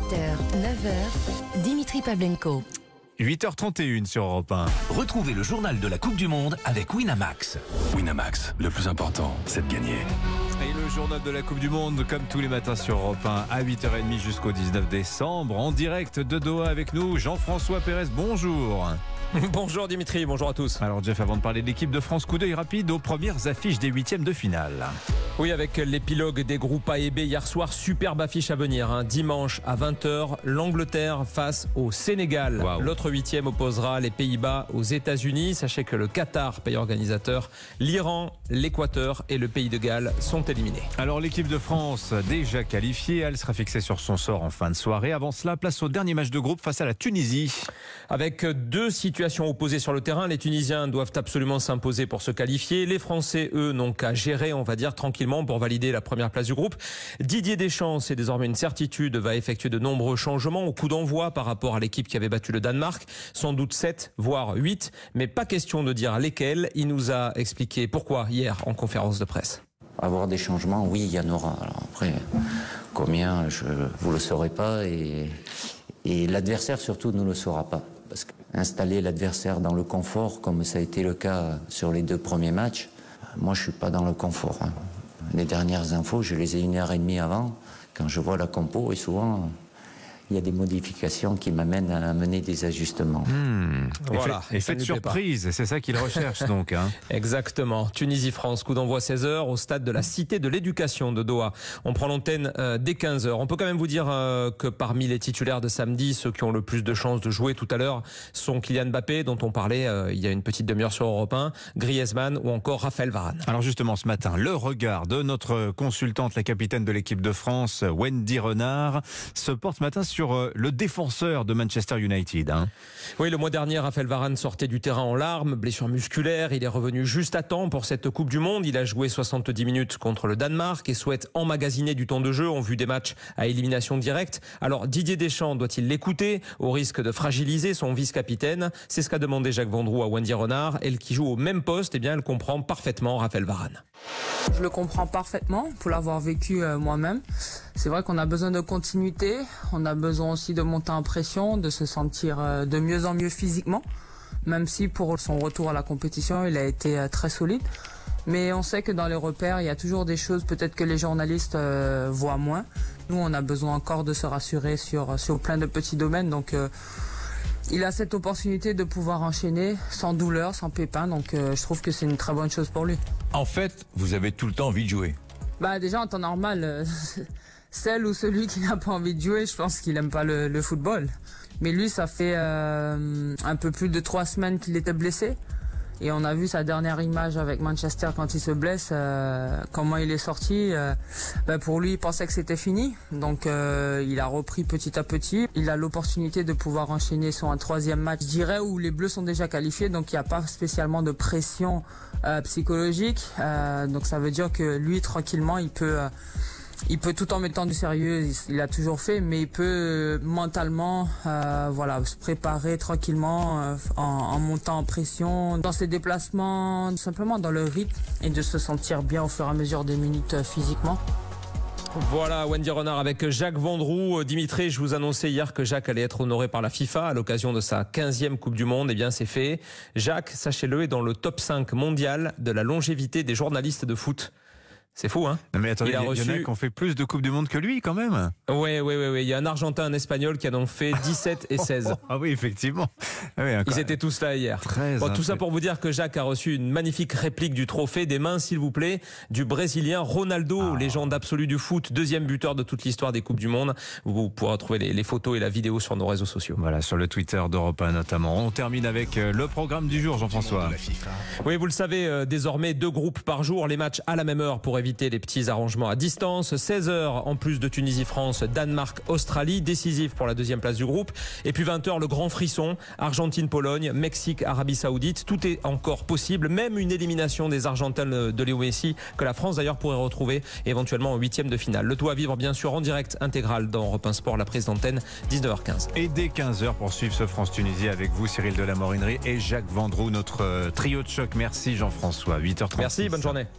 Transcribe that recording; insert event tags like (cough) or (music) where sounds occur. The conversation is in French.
7h, 9h, Dimitri Pavlenko. 8h31 sur Europe 1. Retrouvez le journal de la Coupe du Monde avec Winamax. Winamax, le plus important, c'est de gagner. Journal de la Coupe du Monde, comme tous les matins sur Europe 1, à 8h30 jusqu'au 19 décembre, en direct de Doha avec nous, Jean-François Pérez, bonjour. (laughs) Bonjour Dimitri, bonjour à tous. Alors Jeff, avant de parler de l'équipe de France, coup d'œil rapide aux premières affiches des huitièmes de finale. Oui, avec l'épilogue des groupes A et B hier soir, superbe affiche à venir. hein. Dimanche à 20h, l'Angleterre face au Sénégal. L'autre huitième opposera les Pays-Bas aux États-Unis. Sachez que le Qatar, pays organisateur, l'Iran, l'Équateur et le Pays de Galles sont éliminés. Alors l'équipe de France, déjà qualifiée, elle sera fixée sur son sort en fin de soirée. Avant cela, place au dernier match de groupe face à la Tunisie. Avec deux situations opposées sur le terrain, les Tunisiens doivent absolument s'imposer pour se qualifier. Les Français, eux, n'ont qu'à gérer, on va dire, tranquillement pour valider la première place du groupe. Didier Deschamps, c'est désormais une certitude, va effectuer de nombreux changements au coup d'envoi par rapport à l'équipe qui avait battu le Danemark. Sans doute 7, voire 8, mais pas question de dire lesquels. Il nous a expliqué pourquoi hier en conférence de presse. Avoir des changements, oui, il y en aura. Après, combien, vous le saurez pas et, l'adversaire surtout ne le saura pas. Parce qu'installer l'adversaire dans le confort, comme ça a été le cas sur les deux premiers matchs, moi je suis pas dans le confort. hein. Les dernières infos, je les ai une heure et demie avant, quand je vois la compo, et souvent il y a des modifications qui m'amènent à mener des ajustements. Voilà. Effet, Et de pas. surprise, c'est ça qu'il recherche (laughs) donc. hein. Exactement. Tunisie-France, coup d'envoi 16h au stade de la Cité de l'Éducation de Doha. On prend l'antenne euh, dès 15h. On peut quand même vous dire euh, que parmi les titulaires de samedi, ceux qui ont le plus de chances de jouer tout à l'heure sont Kylian Mbappé, dont on parlait euh, il y a une petite demi-heure sur Europe 1, Griezmann ou encore Raphaël Varane. Alors justement, ce matin, le regard de notre consultante, la capitaine de l'équipe de France, Wendy Renard, se porte ce matin sur euh, le défenseur de Manchester United. hein. Oui, le mois dernier, Raphaël Varane sortait du terrain en larmes, blessure musculaire. Il est revenu juste à temps pour cette Coupe du Monde. Il a joué 70 minutes contre le Danemark et souhaite emmagasiner du temps de jeu en vue des matchs à élimination directe. Alors, Didier Deschamps doit-il l'écouter au risque de fragiliser son vice-capitaine? C'est ce qu'a demandé Jacques Vendroux à Wendy Renard. Elle qui joue au même poste, eh bien, elle comprend parfaitement Raphaël Varane. Je le comprends parfaitement pour l'avoir vécu euh, moi-même. C'est vrai qu'on a besoin de continuité, on a besoin aussi de monter en pression, de se sentir euh, de mieux en mieux physiquement, même si pour son retour à la compétition, il a été euh, très solide. Mais on sait que dans les repères, il y a toujours des choses peut-être que les journalistes euh, voient moins. Nous, on a besoin encore de se rassurer sur, sur plein de petits domaines. Donc, euh, il a cette opportunité de pouvoir enchaîner sans douleur, sans pépin. Donc, euh, je trouve que c'est une très bonne chose pour lui. En fait, vous avez tout le temps envie de jouer. Bah déjà en temps normal, (laughs) celle ou celui qui n'a pas envie de jouer, je pense qu'il aime pas le, le football. Mais lui, ça fait euh, un peu plus de trois semaines qu'il était blessé. Et on a vu sa dernière image avec Manchester quand il se blesse, euh, comment il est sorti. euh, bah, pour lui, il pensait que c'était fini. Donc euh, il a repris petit à petit. Il a l'opportunité de pouvoir enchaîner sur un troisième match, je dirais, où les Bleus sont déjà qualifiés. Donc il n'y a pas spécialement de pression euh, psychologique. Euh, donc ça veut dire que lui, tranquillement, il peut... il peut tout en mettant du sérieux, il, il a toujours fait, mais il peut euh, mentalement, euh, voilà, se préparer tranquillement euh, en, montant en pression, dans ses déplacements, simplement dans le rythme et de se sentir bien au fur et à mesure des minutes physiquement. Voilà, Wendy Renard avec Jacques Vendroux. Dimitri, je vous annonçais hier que Jacques allait être honoré par la FIFA à l'occasion de sa 15e Coupe du Monde. Eh bien, c'est fait. Jacques, sachez-le, est dans le top 5 mondial de la longévité des journalistes de foot. C'est fou, hein Non mais attendez, Il il a y, en a reçu- qui ont fait plus de Coupe du Monde que lui quand même. Oui, oui, oui, oui. Il y a un Argentin, un Espagnol qui en ont fait (laughs) 17 et 16. Ah oui, effectivement. Oui, Ils étaient tous là hier. Bon, tout ça pour vous dire que Jacques a reçu une magnifique réplique du trophée des mains, s'il vous plaît, du Brésilien Ronaldo, Ah. légende absolue du foot, deuxième buteur de toute l'histoire des Coupes du Monde. Vous pourrez retrouver les, les photos et la vidéo sur nos réseaux sociaux. Voilà, sur le Twitter d'Europe 1 notamment. On termine avec euh, le programme du jour, Jean-François. Oui, vous le savez, euh, désormais deux groupes par jour, les matchs à la même heure pour éviter les petits arrangements à distance. 16h en plus de Tunisie-France, Danemark-Australie, décisif pour la deuxième place du groupe. Et puis 20h, le grand frisson, Argentine-Pologne, Mexique-Arabie Saoudite. Tout est encore possible, même une élimination des Argentins de Léo Messi, que la France d'ailleurs pourrait retrouver éventuellement en huitième de finale. Le tout à vivre bien sûr en direct intégral dans Europe 1 Sport, la prise d'antenne, 19h15. Et dès 15h pour suivre ce France-Tunisie avec vous, Cyril Delamorinerie et Jacques Vendroux, notre euh, trio de choc. Merci Jean-François. 8h30. Merci, bonne journée.